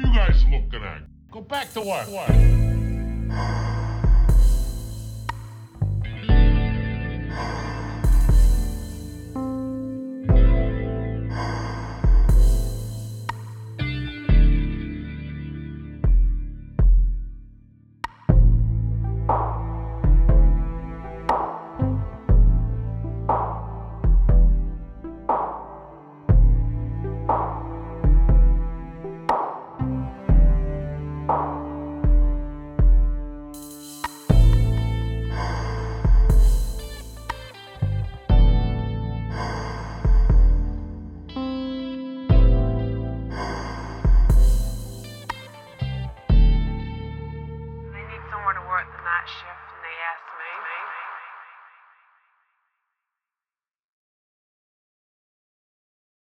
You guys looking at? Go back to work. work.